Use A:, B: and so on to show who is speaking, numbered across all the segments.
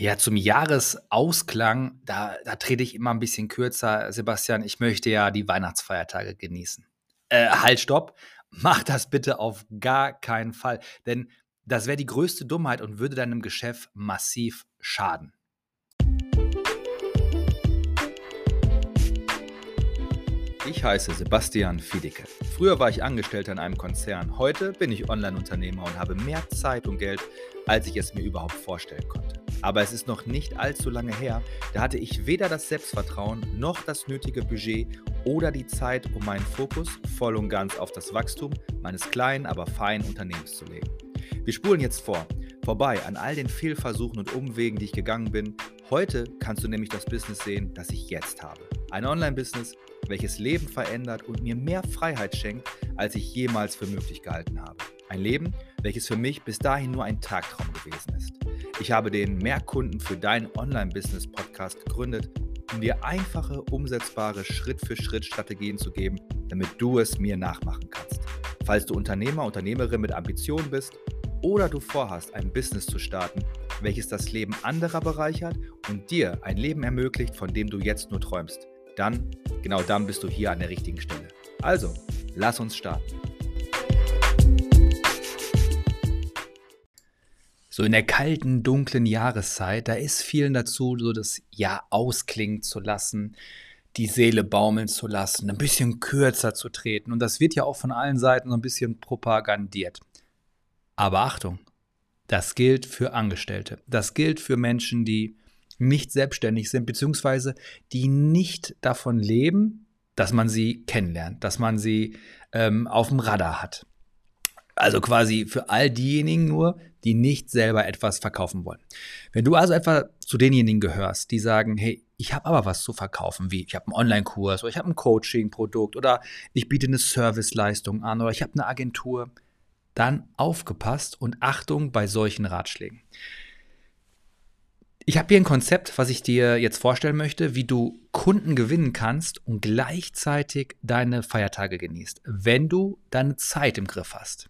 A: Ja, zum Jahresausklang, da, da trete ich immer ein bisschen kürzer. Sebastian, ich möchte ja die Weihnachtsfeiertage genießen. Äh, halt, stopp. Mach das bitte auf gar keinen Fall. Denn das wäre die größte Dummheit und würde deinem Geschäft massiv schaden. Ich heiße Sebastian Fiedicke. Früher war ich Angestellter in einem Konzern. Heute bin ich Online-Unternehmer und habe mehr Zeit und Geld, als ich es mir überhaupt vorstellen konnte. Aber es ist noch nicht allzu lange her, da hatte ich weder das Selbstvertrauen noch das nötige Budget oder die Zeit, um meinen Fokus voll und ganz auf das Wachstum meines kleinen, aber feinen Unternehmens zu legen. Wir spulen jetzt vor, vorbei an all den Fehlversuchen und Umwegen, die ich gegangen bin. Heute kannst du nämlich das Business sehen, das ich jetzt habe. Ein Online-Business, welches Leben verändert und mir mehr Freiheit schenkt, als ich jemals für möglich gehalten habe. Ein Leben, welches für mich bis dahin nur ein Tagtraum gewesen ist. Ich habe den Mehrkunden für dein Online-Business-Podcast gegründet, um dir einfache, umsetzbare Schritt-für-Schritt-Strategien zu geben, damit du es mir nachmachen kannst. Falls du Unternehmer, Unternehmerin mit Ambitionen bist oder du vorhast, ein Business zu starten, welches das Leben anderer bereichert und dir ein Leben ermöglicht, von dem du jetzt nur träumst, dann, genau dann bist du hier an der richtigen Stelle. Also, lass uns starten. So in der kalten, dunklen Jahreszeit, da ist vielen dazu, so das Jahr ausklingen zu lassen, die Seele baumeln zu lassen, ein bisschen kürzer zu treten. Und das wird ja auch von allen Seiten so ein bisschen propagandiert. Aber Achtung, das gilt für Angestellte. Das gilt für Menschen, die nicht selbstständig sind, beziehungsweise die nicht davon leben, dass man sie kennenlernt, dass man sie ähm, auf dem Radar hat. Also quasi für all diejenigen nur, die nicht selber etwas verkaufen wollen. Wenn du also etwa zu denjenigen gehörst, die sagen, hey, ich habe aber was zu verkaufen, wie ich habe einen Online-Kurs oder ich habe ein Coaching-Produkt oder ich biete eine Serviceleistung an oder ich habe eine Agentur, dann aufgepasst und Achtung bei solchen Ratschlägen. Ich habe hier ein Konzept, was ich dir jetzt vorstellen möchte, wie du Kunden gewinnen kannst und gleichzeitig deine Feiertage genießt, wenn du deine Zeit im Griff hast.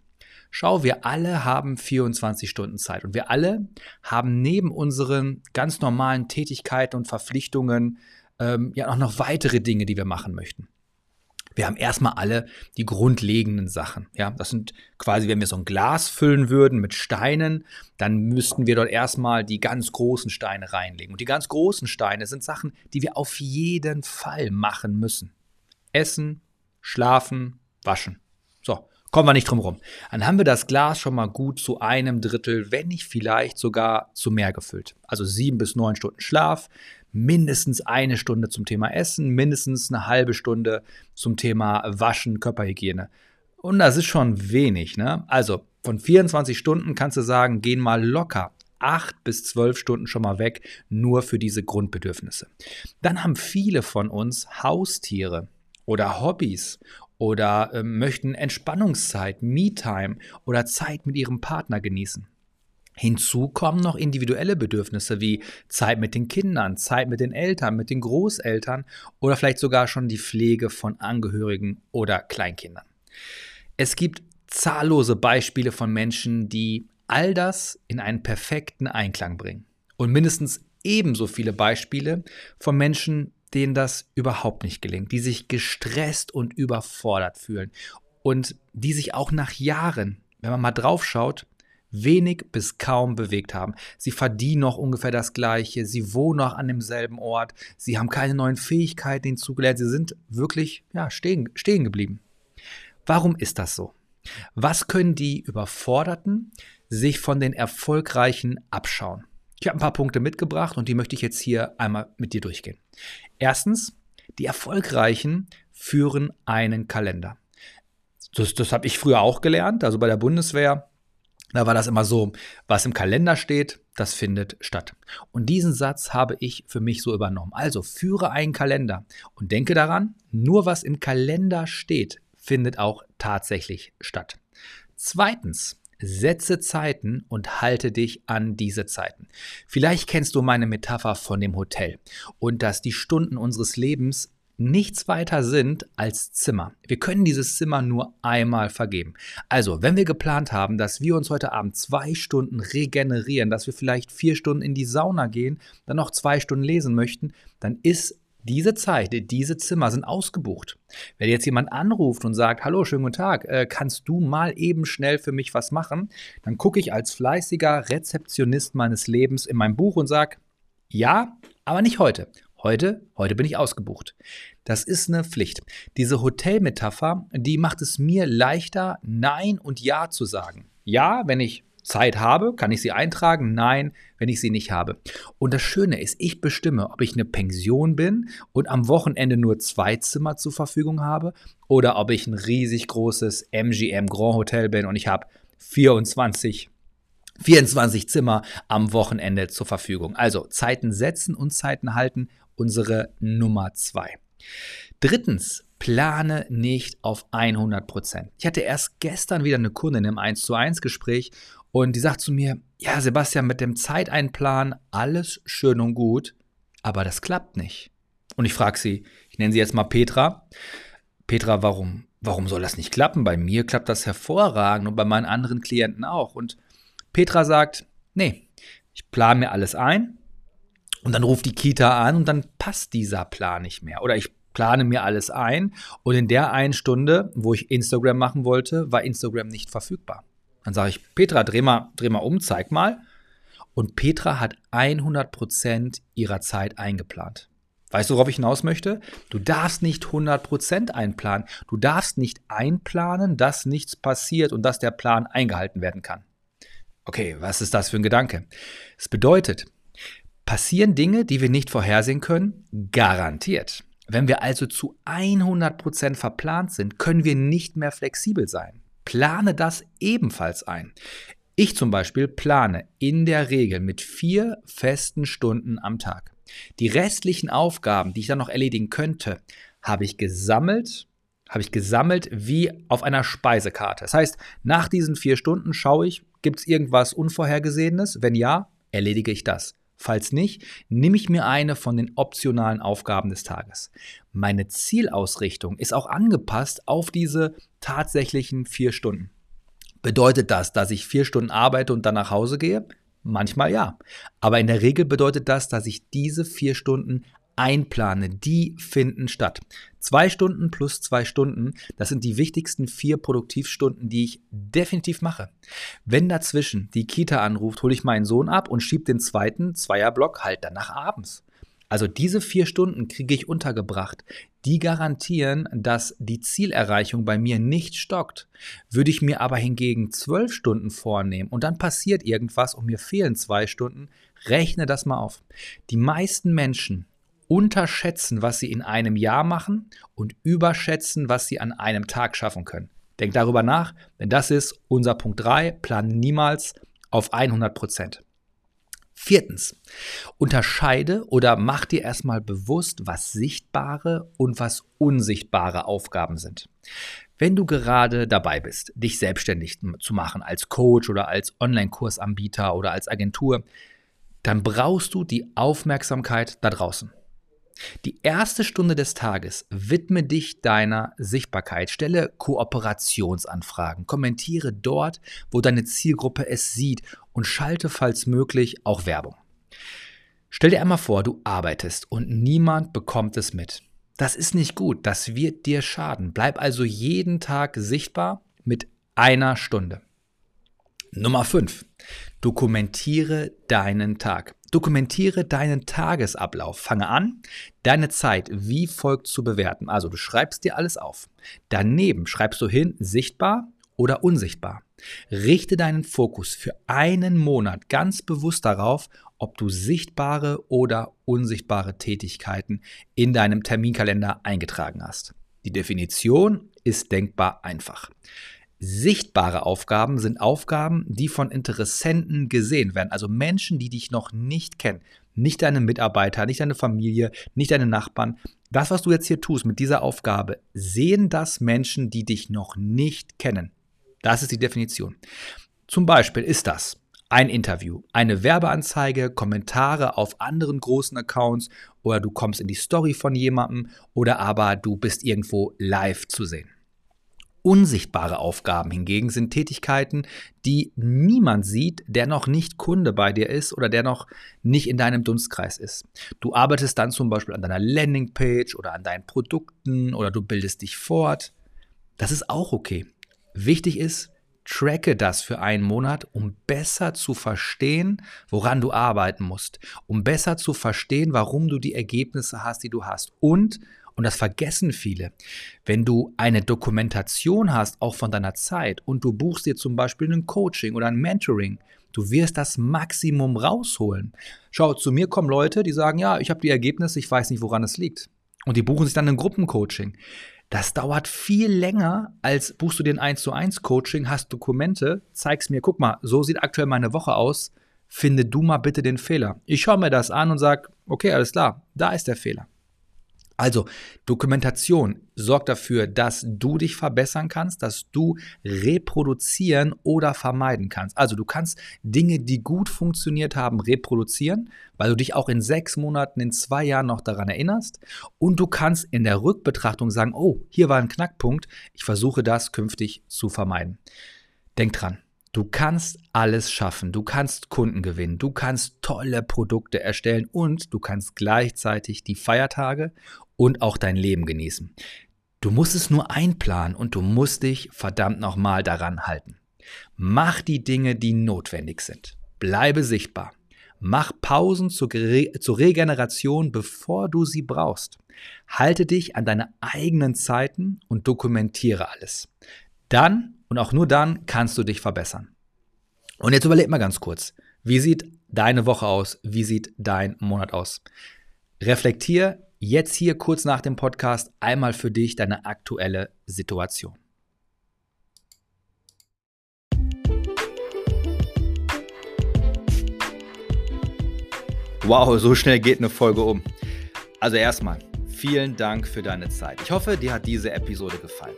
A: Schau, wir alle haben 24 Stunden Zeit und wir alle haben neben unseren ganz normalen Tätigkeiten und Verpflichtungen ähm, ja auch noch weitere Dinge, die wir machen möchten. Wir haben erstmal alle die grundlegenden Sachen. Ja, das sind quasi, wenn wir so ein Glas füllen würden mit Steinen, dann müssten wir dort erstmal die ganz großen Steine reinlegen. Und die ganz großen Steine sind Sachen, die wir auf jeden Fall machen müssen. Essen, schlafen, waschen. So, kommen wir nicht drum rum. Dann haben wir das Glas schon mal gut zu einem Drittel, wenn nicht vielleicht sogar zu mehr gefüllt. Also sieben bis neun Stunden Schlaf, mindestens eine Stunde zum Thema Essen, mindestens eine halbe Stunde zum Thema Waschen, Körperhygiene. Und das ist schon wenig. Ne? Also von 24 Stunden kannst du sagen, gehen mal locker acht bis zwölf Stunden schon mal weg, nur für diese Grundbedürfnisse. Dann haben viele von uns Haustiere oder Hobbys oder äh, möchten Entspannungszeit, Me-Time oder Zeit mit ihrem Partner genießen. Hinzu kommen noch individuelle Bedürfnisse wie Zeit mit den Kindern, Zeit mit den Eltern, mit den Großeltern oder vielleicht sogar schon die Pflege von Angehörigen oder Kleinkindern. Es gibt zahllose Beispiele von Menschen, die all das in einen perfekten Einklang bringen. Und mindestens ebenso viele Beispiele von Menschen, denen das überhaupt nicht gelingt, die sich gestresst und überfordert fühlen und die sich auch nach Jahren, wenn man mal drauf schaut, wenig bis kaum bewegt haben. Sie verdienen noch ungefähr das Gleiche, sie wohnen noch an demselben Ort, sie haben keine neuen Fähigkeiten hinzugelernt, sie sind wirklich ja, stehen, stehen geblieben. Warum ist das so? Was können die Überforderten sich von den Erfolgreichen abschauen? Ich habe ein paar Punkte mitgebracht und die möchte ich jetzt hier einmal mit dir durchgehen. Erstens, die Erfolgreichen führen einen Kalender. Das, das habe ich früher auch gelernt. Also bei der Bundeswehr da war das immer so, was im Kalender steht, das findet statt. Und diesen Satz habe ich für mich so übernommen. Also führe einen Kalender und denke daran, nur was im Kalender steht, findet auch tatsächlich statt. Zweitens, setze Zeiten und halte dich an diese Zeiten. Vielleicht kennst du meine Metapher von dem Hotel und dass die Stunden unseres Lebens nichts weiter sind als Zimmer. Wir können dieses Zimmer nur einmal vergeben. Also, wenn wir geplant haben, dass wir uns heute Abend zwei Stunden regenerieren, dass wir vielleicht vier Stunden in die Sauna gehen, dann noch zwei Stunden lesen möchten, dann ist diese Zeit, diese Zimmer sind ausgebucht. Wenn jetzt jemand anruft und sagt, hallo, schönen guten Tag, äh, kannst du mal eben schnell für mich was machen? Dann gucke ich als fleißiger Rezeptionist meines Lebens in mein Buch und sage, ja, aber nicht heute. Heute, heute bin ich ausgebucht. Das ist eine Pflicht. Diese Hotelmetapher, die macht es mir leichter, Nein und Ja zu sagen. Ja, wenn ich Zeit habe, kann ich sie eintragen. Nein, wenn ich sie nicht habe. Und das Schöne ist, ich bestimme, ob ich eine Pension bin und am Wochenende nur zwei Zimmer zur Verfügung habe oder ob ich ein riesig großes MGM Grand Hotel bin und ich habe 24 24 Zimmer am Wochenende zur Verfügung. Also Zeiten setzen und Zeiten halten, unsere Nummer zwei. Drittens, plane nicht auf 100 Prozent. Ich hatte erst gestern wieder eine Kundin im 1 zu 1 Gespräch und die sagt zu mir, ja Sebastian, mit dem Zeiteinplan alles schön und gut, aber das klappt nicht. Und ich frage sie, ich nenne sie jetzt mal Petra. Petra, warum? Warum soll das nicht klappen? Bei mir klappt das hervorragend und bei meinen anderen Klienten auch. Und Petra sagt, nee, ich plane mir alles ein und dann ruft die Kita an und dann passt dieser Plan nicht mehr. Oder ich plane mir alles ein und in der einen Stunde, wo ich Instagram machen wollte, war Instagram nicht verfügbar. Dann sage ich, Petra, dreh mal, dreh mal um, zeig mal. Und Petra hat 100% ihrer Zeit eingeplant. Weißt du, worauf ich hinaus möchte? Du darfst nicht 100% einplanen. Du darfst nicht einplanen, dass nichts passiert und dass der Plan eingehalten werden kann. Okay, was ist das für ein Gedanke? Es bedeutet, passieren Dinge, die wir nicht vorhersehen können? Garantiert. Wenn wir also zu 100% verplant sind, können wir nicht mehr flexibel sein. Plane das ebenfalls ein. Ich zum Beispiel plane in der Regel mit vier festen Stunden am Tag. Die restlichen Aufgaben, die ich dann noch erledigen könnte, habe ich gesammelt habe ich gesammelt wie auf einer Speisekarte. Das heißt, nach diesen vier Stunden schaue ich, gibt es irgendwas Unvorhergesehenes? Wenn ja, erledige ich das. Falls nicht, nehme ich mir eine von den optionalen Aufgaben des Tages. Meine Zielausrichtung ist auch angepasst auf diese tatsächlichen vier Stunden. Bedeutet das, dass ich vier Stunden arbeite und dann nach Hause gehe? Manchmal ja. Aber in der Regel bedeutet das, dass ich diese vier Stunden einplane, die finden statt. Zwei Stunden plus zwei Stunden, das sind die wichtigsten vier Produktivstunden, die ich definitiv mache. Wenn dazwischen die Kita anruft, hole ich meinen Sohn ab und schiebe den zweiten Zweierblock halt dann nach abends. Also diese vier Stunden kriege ich untergebracht. Die garantieren, dass die Zielerreichung bei mir nicht stockt. Würde ich mir aber hingegen zwölf Stunden vornehmen und dann passiert irgendwas und mir fehlen zwei Stunden, rechne das mal auf. Die meisten Menschen unterschätzen, was sie in einem Jahr machen und überschätzen, was sie an einem Tag schaffen können. Denk darüber nach, denn das ist unser Punkt 3, plan niemals auf 100 Prozent. Viertens, unterscheide oder mach dir erstmal bewusst, was sichtbare und was unsichtbare Aufgaben sind. Wenn du gerade dabei bist, dich selbstständig zu machen als Coach oder als Online-Kursanbieter oder als Agentur, dann brauchst du die Aufmerksamkeit da draußen. Die erste Stunde des Tages widme dich deiner Sichtbarkeit, stelle Kooperationsanfragen, kommentiere dort, wo deine Zielgruppe es sieht und schalte falls möglich auch Werbung. Stell dir einmal vor, du arbeitest und niemand bekommt es mit. Das ist nicht gut, das wird dir schaden. Bleib also jeden Tag sichtbar mit einer Stunde. Nummer 5. Dokumentiere deinen Tag. Dokumentiere deinen Tagesablauf. Fange an, deine Zeit wie folgt zu bewerten. Also du schreibst dir alles auf. Daneben schreibst du hin, sichtbar oder unsichtbar. Richte deinen Fokus für einen Monat ganz bewusst darauf, ob du sichtbare oder unsichtbare Tätigkeiten in deinem Terminkalender eingetragen hast. Die Definition ist denkbar einfach. Sichtbare Aufgaben sind Aufgaben, die von Interessenten gesehen werden, also Menschen, die dich noch nicht kennen. Nicht deine Mitarbeiter, nicht deine Familie, nicht deine Nachbarn. Das, was du jetzt hier tust mit dieser Aufgabe, sehen das Menschen, die dich noch nicht kennen. Das ist die Definition. Zum Beispiel ist das Ein Interview, eine Werbeanzeige, Kommentare auf anderen großen Accounts oder du kommst in die Story von jemandem oder aber du bist irgendwo live zu sehen. Unsichtbare Aufgaben hingegen sind Tätigkeiten, die niemand sieht, der noch nicht Kunde bei dir ist oder der noch nicht in deinem Dunstkreis ist. Du arbeitest dann zum Beispiel an deiner Landingpage oder an deinen Produkten oder du bildest dich fort. Das ist auch okay. Wichtig ist, Tracke das für einen Monat, um besser zu verstehen, woran du arbeiten musst, um besser zu verstehen, warum du die Ergebnisse hast, die du hast. Und, und das vergessen viele, wenn du eine Dokumentation hast, auch von deiner Zeit, und du buchst dir zum Beispiel ein Coaching oder ein Mentoring, Du wirst das Maximum rausholen. Schau, zu mir kommen Leute, die sagen, ja, ich habe die Ergebnisse, ich weiß nicht, woran es liegt. Und die buchen sich dann ein Gruppencoaching. Das dauert viel länger, als buchst du den 1 zu 1 Coaching, hast Dokumente, zeigst mir, guck mal, so sieht aktuell meine Woche aus, finde du mal bitte den Fehler. Ich schaue mir das an und sage, okay, alles klar, da ist der Fehler. Also Dokumentation sorgt dafür, dass du dich verbessern kannst, dass du reproduzieren oder vermeiden kannst. Also du kannst Dinge, die gut funktioniert haben, reproduzieren, weil du dich auch in sechs Monaten, in zwei Jahren noch daran erinnerst. Und du kannst in der Rückbetrachtung sagen, oh, hier war ein Knackpunkt, ich versuche das künftig zu vermeiden. Denk dran, Du kannst alles schaffen. Du kannst Kunden gewinnen. Du kannst tolle Produkte erstellen und du kannst gleichzeitig die Feiertage und auch dein Leben genießen. Du musst es nur einplanen und du musst dich verdammt nochmal daran halten. Mach die Dinge, die notwendig sind. Bleibe sichtbar. Mach Pausen zur, zur Regeneration, bevor du sie brauchst. Halte dich an deine eigenen Zeiten und dokumentiere alles. Dann und auch nur dann kannst du dich verbessern. Und jetzt überleg mal ganz kurz, wie sieht deine Woche aus? Wie sieht dein Monat aus? Reflektier jetzt hier kurz nach dem Podcast einmal für dich deine aktuelle Situation. Wow, so schnell geht eine Folge um. Also erstmal, vielen Dank für deine Zeit. Ich hoffe, dir hat diese Episode gefallen.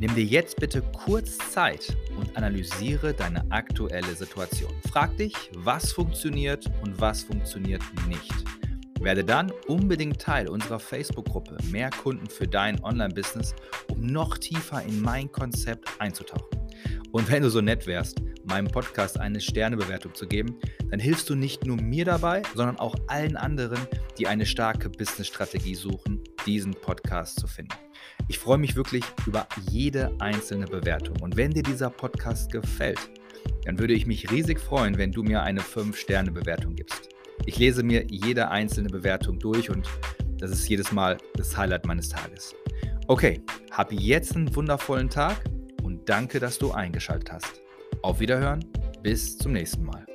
A: Nimm dir jetzt bitte kurz Zeit und analysiere deine aktuelle Situation. Frag dich, was funktioniert und was funktioniert nicht. Werde dann unbedingt Teil unserer Facebook-Gruppe Mehr Kunden für dein Online-Business, um noch tiefer in mein Konzept einzutauchen. Und wenn du so nett wärst, meinem Podcast eine Sternebewertung zu geben, dann hilfst du nicht nur mir dabei, sondern auch allen anderen, die eine starke Business-Strategie suchen, diesen Podcast zu finden. Ich freue mich wirklich über jede einzelne Bewertung. Und wenn dir dieser Podcast gefällt, dann würde ich mich riesig freuen, wenn du mir eine 5-Sterne-Bewertung gibst. Ich lese mir jede einzelne Bewertung durch und das ist jedes Mal das Highlight meines Tages. Okay, hab jetzt einen wundervollen Tag und danke, dass du eingeschaltet hast. Auf Wiederhören, bis zum nächsten Mal.